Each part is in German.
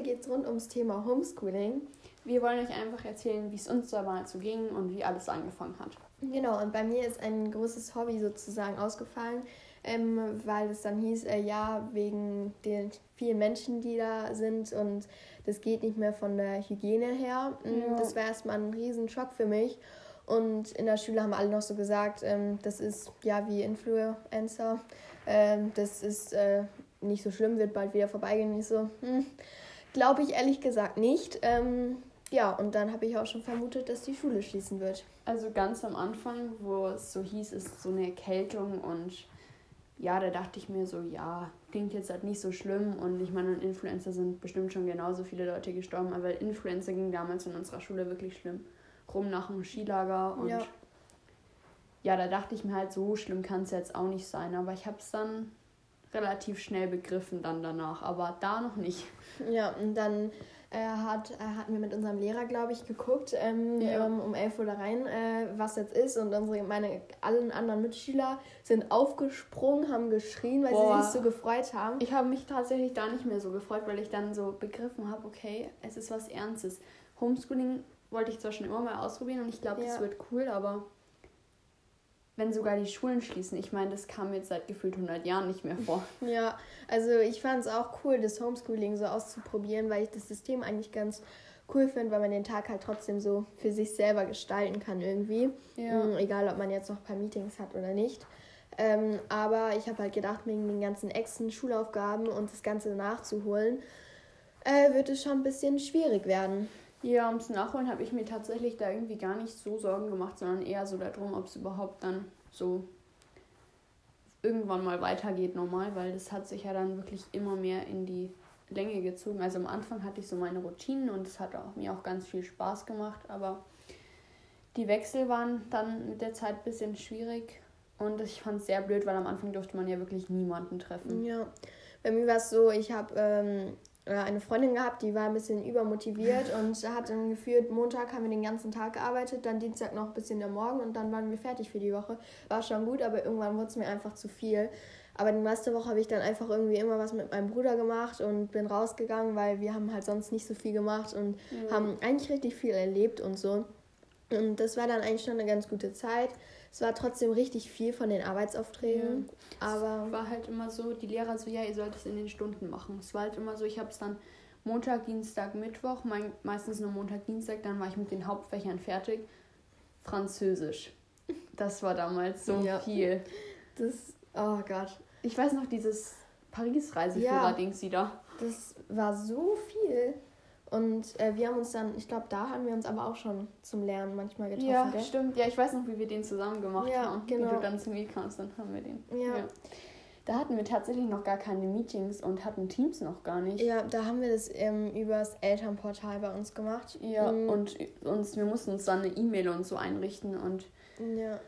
heute geht es rund ums Thema Homeschooling. Wir wollen euch einfach erzählen, wie es uns damals so ging und wie alles angefangen hat. Genau, und bei mir ist ein großes Hobby sozusagen ausgefallen, ähm, weil es dann hieß, äh, ja, wegen den vielen Menschen, die da sind und das geht nicht mehr von der Hygiene her. Mm, ja. Das war erstmal ein Riesenschock für mich. Und in der Schule haben alle noch so gesagt, ähm, das ist ja wie Influencer. Ähm, das ist äh, nicht so schlimm, wird bald wieder vorbeigehen. Ich so, hm, glaube ich ehrlich gesagt nicht. Ähm, ja, und dann habe ich auch schon vermutet, dass die Schule schließen wird. Also ganz am Anfang, wo es so hieß, ist so eine Erkältung und ja, da dachte ich mir so, ja, klingt jetzt halt nicht so schlimm und ich meine, Influencer sind bestimmt schon genauso viele Leute gestorben, aber Influencer ging damals in unserer Schule wirklich schlimm rum nach dem Skilager und ja, ja da dachte ich mir halt, so schlimm kann es jetzt auch nicht sein, aber ich habe es dann relativ schnell begriffen dann danach, aber da noch nicht. Ja, und dann äh, hat, äh, hatten wir mit unserem Lehrer, glaube ich, geguckt, ähm, ja. ähm, um 11 Uhr da rein, äh, was jetzt ist. Und unsere, meine allen anderen Mitschüler sind aufgesprungen, haben geschrien, weil Boah. sie sich so gefreut haben. Ich habe mich tatsächlich da nicht mehr so gefreut, weil ich dann so begriffen habe, okay, es ist was Ernstes. Homeschooling wollte ich zwar schon immer mal ausprobieren und ich glaube, ja. das wird cool, aber wenn sogar die Schulen schließen. Ich meine, das kam jetzt seit gefühlt 100 Jahren nicht mehr vor. Ja, also ich fand es auch cool, das Homeschooling so auszuprobieren, weil ich das System eigentlich ganz cool finde, weil man den Tag halt trotzdem so für sich selber gestalten kann irgendwie. Ja. Mhm, egal, ob man jetzt noch ein paar Meetings hat oder nicht. Ähm, aber ich habe halt gedacht, wegen den ganzen Exen, Schulaufgaben und das Ganze nachzuholen, äh, wird es schon ein bisschen schwierig werden. Ja, ums Nachholen habe ich mir tatsächlich da irgendwie gar nicht so Sorgen gemacht, sondern eher so darum, ob es überhaupt dann so irgendwann mal weitergeht normal, weil das hat sich ja dann wirklich immer mehr in die Länge gezogen. Also am Anfang hatte ich so meine Routinen und es hat auch, mir auch ganz viel Spaß gemacht, aber die Wechsel waren dann mit der Zeit ein bisschen schwierig und ich fand es sehr blöd, weil am Anfang durfte man ja wirklich niemanden treffen. Ja, bei mir war es so, ich habe ähm, eine Freundin gehabt, die war ein bisschen übermotiviert und hat dann gefühlt, Montag haben wir den ganzen Tag gearbeitet, dann Dienstag noch ein bisschen der Morgen und dann waren wir fertig für die Woche. War schon gut, aber irgendwann wurde es mir einfach zu viel. Aber die meiste Woche habe ich dann einfach irgendwie immer was mit meinem Bruder gemacht und bin rausgegangen, weil wir haben halt sonst nicht so viel gemacht und mhm. haben eigentlich richtig viel erlebt und so. Und das war dann eigentlich schon eine ganz gute Zeit. Es war trotzdem richtig viel von den Arbeitsaufträgen. Ja. Aber es war halt immer so, die Lehrer so, ja, ihr sollt es in den Stunden machen. Es war halt immer so, ich habe es dann Montag, Dienstag, Mittwoch, mein, meistens nur Montag, Dienstag, dann war ich mit den Hauptfächern fertig. Französisch. Das war damals so ja. viel. Das, oh Gott. Ich weiß noch, dieses Paris-Reiseführer-Dings ja, wieder. Das war so viel. Und äh, wir haben uns dann, ich glaube, da haben wir uns aber auch schon zum Lernen manchmal getroffen. Ja, gell? stimmt. Ja, ich weiß noch, wie wir den zusammen gemacht ja, haben. Genau. Wie du dann zu mir kamst, dann haben wir den. Ja. ja. Da hatten wir tatsächlich noch gar keine Meetings und hatten Teams noch gar nicht. Ja, da haben wir das ähm, übers Elternportal bei uns gemacht. Ja, mhm. und uns, wir mussten uns dann eine E-Mail und so einrichten und ja,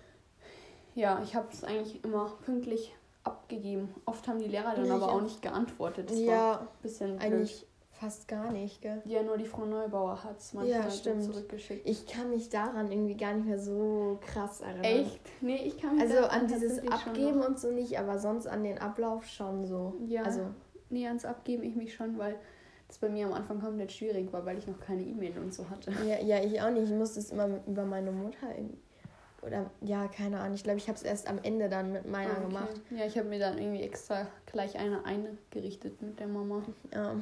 ja ich habe es eigentlich immer pünktlich abgegeben. Oft haben die Lehrer dann ja, aber auch nicht geantwortet. Das ja, war ein bisschen blöd. eigentlich fast gar nicht, gell? Ja, nur die Frau Neubauer hat es manchmal ja, stimmt. zurückgeschickt. Ich kann mich daran irgendwie gar nicht mehr so krass erinnern. Echt? Nee, ich kann mich Also an dieses Abgeben und so nicht, aber sonst an den Ablauf schon so. Ja. Also, nee, ans Abgeben ich mich schon, weil das bei mir am Anfang komplett schwierig war, weil ich noch keine E-Mail und so hatte. Ja, ja, ich auch nicht. Ich musste es immer über meine Mutter oder ja, keine Ahnung. Ich glaube, ich habe es erst am Ende dann mit meiner okay. gemacht. Ja, ich habe mir dann irgendwie extra gleich eine eingerichtet mit der Mama. Ja.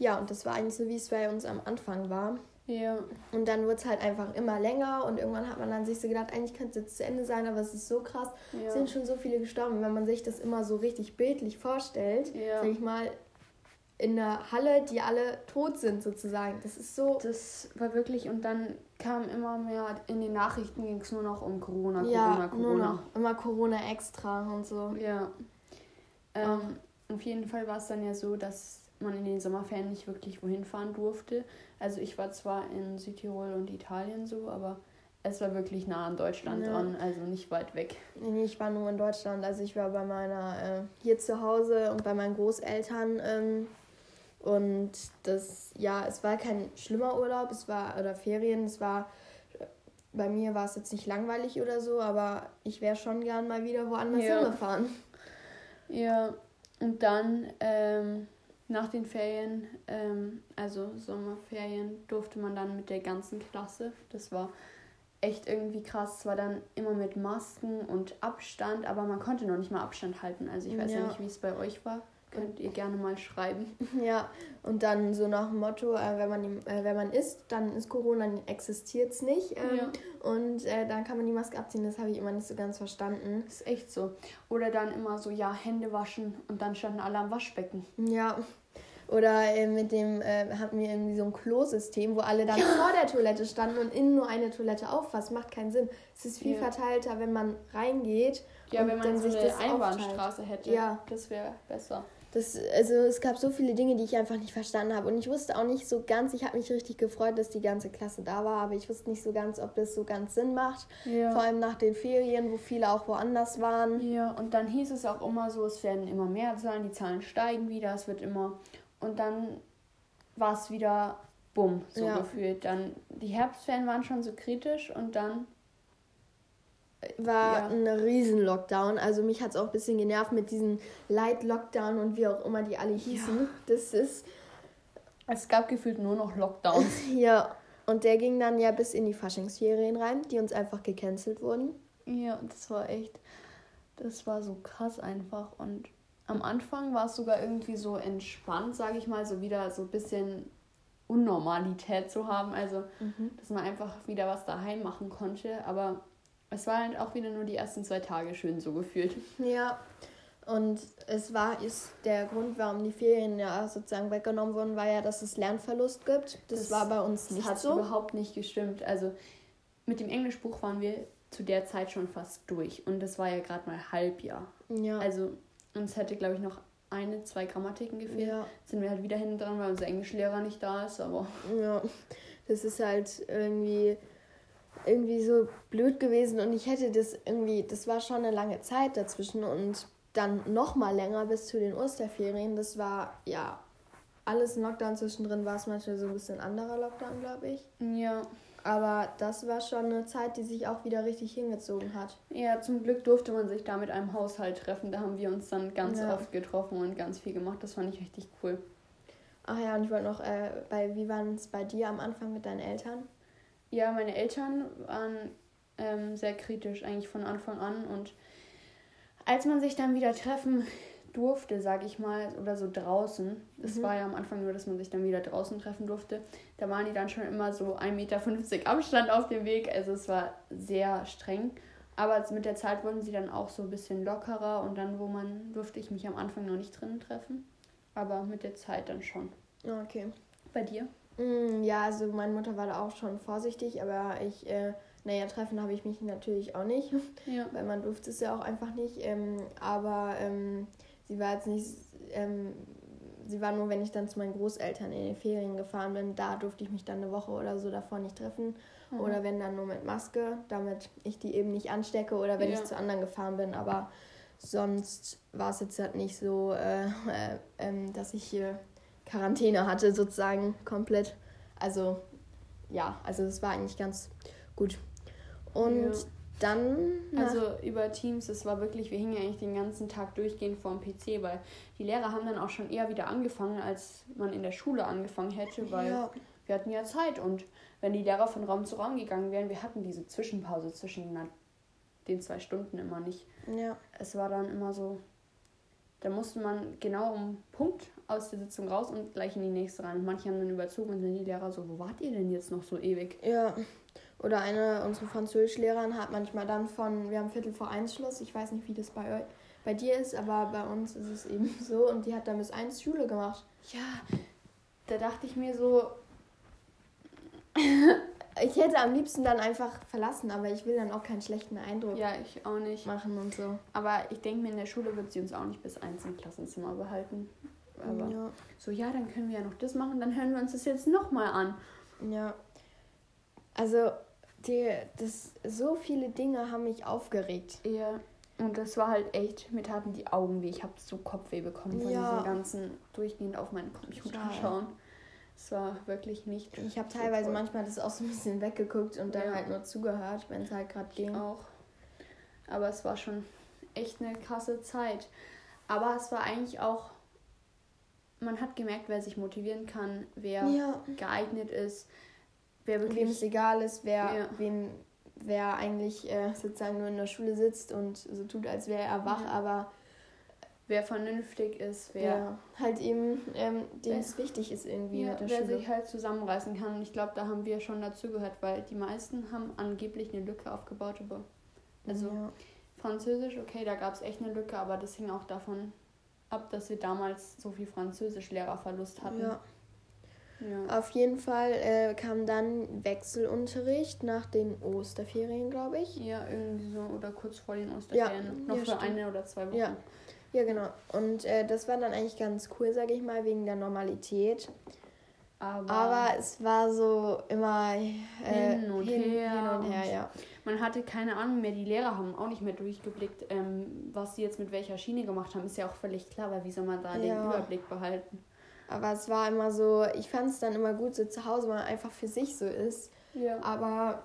Ja, und das war eigentlich so, wie es bei uns am Anfang war. Ja. Und dann wurde es halt einfach immer länger und irgendwann hat man dann sich so gedacht, eigentlich könnte es jetzt zu Ende sein, aber es ist so krass, ja. es sind schon so viele gestorben. Wenn man sich das immer so richtig bildlich vorstellt, ja. sag ich mal, in der Halle, die alle tot sind sozusagen. Das ist so. Das war wirklich, und dann kam immer mehr, in den Nachrichten ging es nur noch um Corona, Corona, ja, Corona. Nur noch, immer Corona extra und so. Ja. Ähm, auf jeden Fall war es dann ja so, dass man in den Sommerferien nicht wirklich wohin fahren durfte. Also ich war zwar in Südtirol und Italien so, aber es war wirklich nah an Deutschland ja. dran, also nicht weit weg. Nee, ich war nur in Deutschland. Also ich war bei meiner äh, hier zu Hause und bei meinen Großeltern. Ähm, und das, ja, es war kein schlimmer Urlaub, es war, oder Ferien, es war, bei mir war es jetzt nicht langweilig oder so, aber ich wäre schon gern mal wieder woanders ja. hingefahren. Ja, und dann, ähm, nach den Ferien, ähm, also Sommerferien, durfte man dann mit der ganzen Klasse. Das war echt irgendwie krass. Es war dann immer mit Masken und Abstand, aber man konnte noch nicht mal Abstand halten. Also ich weiß ja, ja nicht, wie es bei euch war. Könnt ihr gerne mal schreiben. Ja, und dann so nach dem Motto, äh, wenn, man, äh, wenn man isst, dann ist Corona, dann existiert es nicht. Ähm, ja. Und äh, dann kann man die Maske abziehen, das habe ich immer nicht so ganz verstanden. ist echt so. Oder dann immer so, ja, Hände waschen und dann standen alle am Waschbecken. Ja, oder äh, mit dem äh, hatten wir irgendwie so ein Klosystem, wo alle dann ja. vor der Toilette standen und innen nur eine Toilette auf. Was macht keinen Sinn. Es ist viel ja. verteilter, wenn man reingeht. Ja, wenn man so sich eine Einbahnstraße hätte. Ja. Das wäre besser. Das, also es gab so viele Dinge, die ich einfach nicht verstanden habe. Und ich wusste auch nicht so ganz, ich habe mich richtig gefreut, dass die ganze Klasse da war, aber ich wusste nicht so ganz, ob das so ganz Sinn macht. Ja. Vor allem nach den Ferien, wo viele auch woanders waren. Ja, und dann hieß es auch immer so, es werden immer mehr Zahlen, die Zahlen steigen wieder, es wird immer und dann war es wieder bumm, so ja. gefühlt. Dann die Herbstferien waren schon so kritisch und dann war ja. ein riesen Lockdown. Also mich hat es auch ein bisschen genervt mit diesen Light Lockdown und wie auch immer die alle hießen. Ja. Das ist es gab gefühlt nur noch Lockdowns. ja, und der ging dann ja bis in die Faschingsferien rein, die uns einfach gecancelt wurden. Ja, und das war echt das war so krass einfach und am Anfang war es sogar irgendwie so entspannt, sage ich mal, so wieder so ein bisschen Unnormalität zu haben. Also, mhm. dass man einfach wieder was daheim machen konnte. Aber es war halt auch wieder nur die ersten zwei Tage schön so gefühlt. Ja, und es war, ist der Grund, warum die Ferien ja sozusagen weggenommen wurden, war ja, dass es Lernverlust gibt. Das, das war bei uns nicht hat so. überhaupt nicht gestimmt. Also mit dem Englischbuch waren wir zu der Zeit schon fast durch. Und das war ja gerade mal Halbjahr. Ja. Also uns hätte, glaube ich, noch eine, zwei Grammatiken gefehlt. Ja. Jetzt sind wir halt wieder hinten dran, weil unser Englischlehrer nicht da ist, aber. Ja, das ist halt irgendwie irgendwie so blöd gewesen und ich hätte das irgendwie, das war schon eine lange Zeit dazwischen und dann noch mal länger bis zu den Osterferien. Das war ja alles ein Lockdown zwischendrin, war es manchmal so ein bisschen anderer Lockdown, glaube ich. Ja. Aber das war schon eine Zeit, die sich auch wieder richtig hingezogen hat. Ja, zum Glück durfte man sich da mit einem Haushalt treffen. Da haben wir uns dann ganz ja. oft getroffen und ganz viel gemacht. Das fand ich richtig cool. Ach ja, und ich wollte noch, äh, bei, wie waren es bei dir am Anfang mit deinen Eltern? Ja, meine Eltern waren ähm, sehr kritisch eigentlich von Anfang an. Und als man sich dann wieder treffen durfte, sag ich mal, oder so draußen. Das mhm. war ja am Anfang nur, dass man sich dann wieder draußen treffen durfte. Da waren die dann schon immer so 1,50 Meter Abstand auf dem Weg. Also es war sehr streng. Aber mit der Zeit wurden sie dann auch so ein bisschen lockerer und dann, wo man, durfte ich mich am Anfang noch nicht drinnen treffen. Aber mit der Zeit dann schon. Okay. Bei dir? Mm, ja, also meine Mutter war da auch schon vorsichtig, aber ich, äh, naja, treffen habe ich mich natürlich auch nicht. Ja. Weil man durfte es ja auch einfach nicht. Ähm, aber ähm, sie war jetzt nicht, ähm, sie war nur, wenn ich dann zu meinen Großeltern in den Ferien gefahren bin, da durfte ich mich dann eine Woche oder so davor nicht treffen. Mhm. Oder wenn dann nur mit Maske, damit ich die eben nicht anstecke oder wenn ja. ich zu anderen gefahren bin. Aber sonst war es jetzt halt nicht so, äh, äh, äh, dass ich hier Quarantäne hatte, sozusagen komplett. Also ja, also es war eigentlich ganz gut. Und ja dann. Also über Teams, das war wirklich, wir hingen eigentlich den ganzen Tag durchgehend vor dem PC, weil die Lehrer haben dann auch schon eher wieder angefangen, als man in der Schule angefangen hätte, weil ja. wir hatten ja Zeit und wenn die Lehrer von Raum zu Raum gegangen wären, wir hatten diese Zwischenpause zwischen den zwei Stunden immer nicht. Ja. Es war dann immer so, da musste man genau um Punkt aus der Sitzung raus und gleich in die nächste rein. Und manche haben dann überzogen und sind die Lehrer so, wo wart ihr denn jetzt noch so ewig? Ja. Oder eine unserer Französischlehrerin hat manchmal dann von, wir haben Viertel vor eins Schluss, ich weiß nicht, wie das bei, bei dir ist, aber bei uns ist es eben so und die hat dann bis eins Schule gemacht. Ja, da dachte ich mir so. ich hätte am liebsten dann einfach verlassen, aber ich will dann auch keinen schlechten Eindruck ja, ich auch nicht. machen und so. Aber ich denke mir, in der Schule wird sie uns auch nicht bis eins im Klassenzimmer behalten. Aber ja. so, ja, dann können wir ja noch das machen, dann hören wir uns das jetzt nochmal an. Ja. Also, die, das, so viele Dinge haben mich aufgeregt. Ja. Und das war halt echt, mir taten die Augen weh. Ich habe so Kopfweh bekommen von ja. diesem ganzen durchgehend auf meinen Computer ja. schauen. Es war wirklich nicht. Ich habe teilweise toll. manchmal das auch so ein bisschen weggeguckt und dann ja. halt nur zugehört, wenn es halt gerade ging. auch. Aber es war schon echt eine krasse Zeit. Aber es war eigentlich auch man hat gemerkt, wer sich motivieren kann, wer geeignet ist, wer wirklich. Wem es egal ist, wer, ja. wem, wer eigentlich äh, sozusagen nur in der Schule sitzt und so tut, als wäre er wach, ja. aber wer vernünftig ist, wer ja, halt eben ähm, dem es wichtig ist irgendwie ja, wer Schule. sich halt zusammenreißen kann. Und ich glaube, da haben wir schon dazu gehört, weil die meisten haben angeblich eine Lücke aufgebaut, aber also ja. Französisch, okay, da gab es echt eine Lücke, aber das hing auch davon ab, dass wir damals so viel Französischlehrerverlust hatten. Ja. Ja. Auf jeden Fall äh, kam dann Wechselunterricht nach den Osterferien, glaube ich. Ja, irgendwie so oder kurz vor den Osterferien. Ja, noch ja, für stimmt. eine oder zwei Wochen. Ja, ja genau. Und äh, das war dann eigentlich ganz cool, sage ich mal, wegen der Normalität. Aber, Aber es war so immer äh, hin, und, hin, her. hin und her, ja. Man hatte keine Ahnung mehr, die Lehrer haben auch nicht mehr durchgeblickt, ähm, was sie jetzt mit welcher Schiene gemacht haben. Ist ja auch völlig klar, weil wie soll man da ja. den Überblick behalten? Aber es war immer so, ich fand es dann immer gut, so zu Hause, weil man einfach für sich so ist. Ja. Aber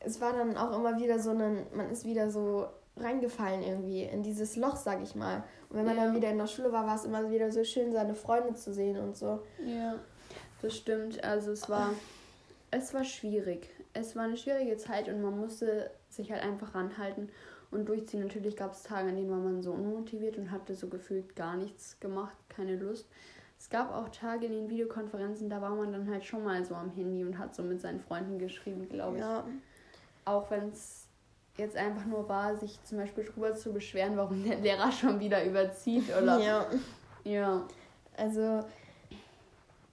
es war dann auch immer wieder so ein, man ist wieder so reingefallen irgendwie in dieses Loch, sag ich mal. Und wenn man ja. dann wieder in der Schule war, war es immer wieder so schön, seine Freunde zu sehen und so. Ja. Das stimmt. Also es war, es war schwierig. Es war eine schwierige Zeit und man musste sich halt einfach ranhalten und durchziehen. Natürlich gab es Tage, an denen war man so unmotiviert und hatte so gefühlt gar nichts gemacht, keine Lust. Es gab auch Tage in den Videokonferenzen, da war man dann halt schon mal so am Handy und hat so mit seinen Freunden geschrieben, glaube ich. Ja. Auch wenn es jetzt einfach nur war, sich zum Beispiel darüber zu beschweren, warum der Lehrer schon wieder überzieht oder. Ja. Ja. Also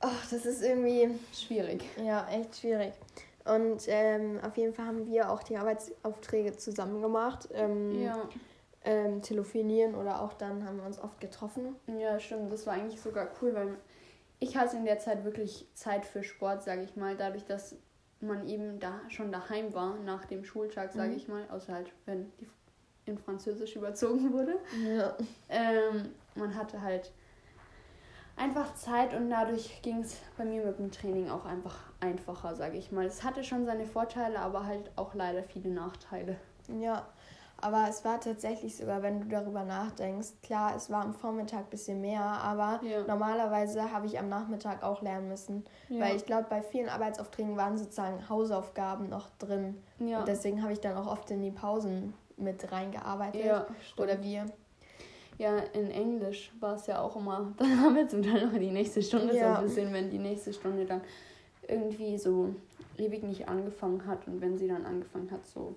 Ach, das ist irgendwie schwierig. Ja, echt schwierig. Und ähm, auf jeden Fall haben wir auch die Arbeitsaufträge zusammen gemacht. Ähm, ja. Ähm, telefonieren oder auch dann haben wir uns oft getroffen. Ja, stimmt. Das war eigentlich sogar cool, weil ich hatte in der Zeit wirklich Zeit für Sport, sage ich mal. Dadurch, dass man eben da schon daheim war nach dem Schultag, sage mhm. ich mal. Außer halt, wenn die in Französisch überzogen wurde. Ja. Ähm, man hatte halt einfach Zeit und dadurch ging es bei mir mit dem Training auch einfach einfacher, sage ich mal. Es hatte schon seine Vorteile, aber halt auch leider viele Nachteile. Ja, aber es war tatsächlich sogar, wenn du darüber nachdenkst, klar, es war am Vormittag ein bisschen mehr, aber ja. normalerweise habe ich am Nachmittag auch lernen müssen. Ja. Weil ich glaube, bei vielen Arbeitsaufträgen waren sozusagen Hausaufgaben noch drin. Ja. Und deswegen habe ich dann auch oft in die Pausen mit reingearbeitet. Ja, Oder wir. Ja, in Englisch war es ja auch immer, dann haben wir zum Teil noch die nächste Stunde ja. so ein bisschen, wenn die nächste Stunde dann irgendwie so ewig nicht angefangen hat und wenn sie dann angefangen hat, so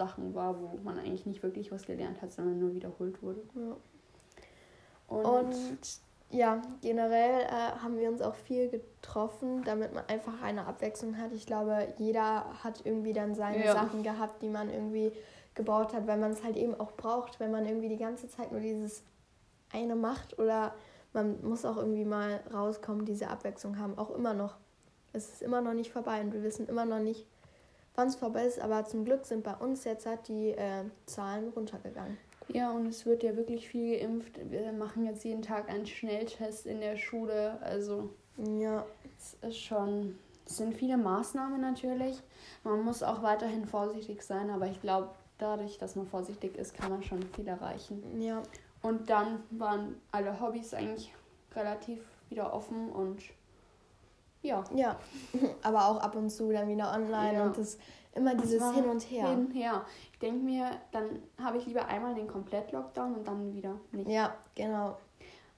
Sachen war, wo man eigentlich nicht wirklich was gelernt hat, sondern nur wiederholt wurde. Ja. Und, und, ja, generell äh, haben wir uns auch viel getroffen, damit man einfach eine Abwechslung hat. Ich glaube, jeder hat irgendwie dann seine ja. Sachen gehabt, die man irgendwie gebaut hat, weil man es halt eben auch braucht, wenn man irgendwie die ganze Zeit nur dieses eine macht oder man muss auch irgendwie mal rauskommen, diese Abwechslung haben, auch immer noch. Es ist immer noch nicht vorbei und wir wissen immer noch nicht, wann es vorbei ist, aber zum Glück sind bei uns jetzt halt die äh, Zahlen runtergegangen. Ja, und es wird ja wirklich viel geimpft. Wir machen jetzt jeden Tag einen Schnelltest in der Schule. Also ja, es ist schon. Es sind viele Maßnahmen natürlich. Man muss auch weiterhin vorsichtig sein, aber ich glaube, dadurch, dass man vorsichtig ist, kann man schon viel erreichen. Ja. Und dann waren alle Hobbys eigentlich relativ wieder offen und ja. Ja, aber auch ab und zu dann wieder online ja. und das immer dieses das Hin und Her. Hin und her. Ich denke mir, dann habe ich lieber einmal den Komplett-Lockdown und dann wieder nicht. Ja, genau.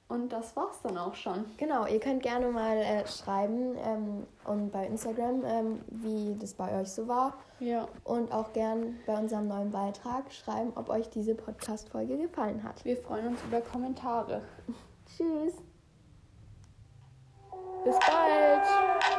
Und das war's dann auch schon. Genau, ihr könnt gerne mal äh, schreiben ähm, und bei Instagram, ähm, wie das bei euch so war. Ja. Und auch gern bei unserem neuen Beitrag schreiben, ob euch diese Podcast-Folge gefallen hat. Wir freuen uns über Kommentare. Tschüss. Bis bald!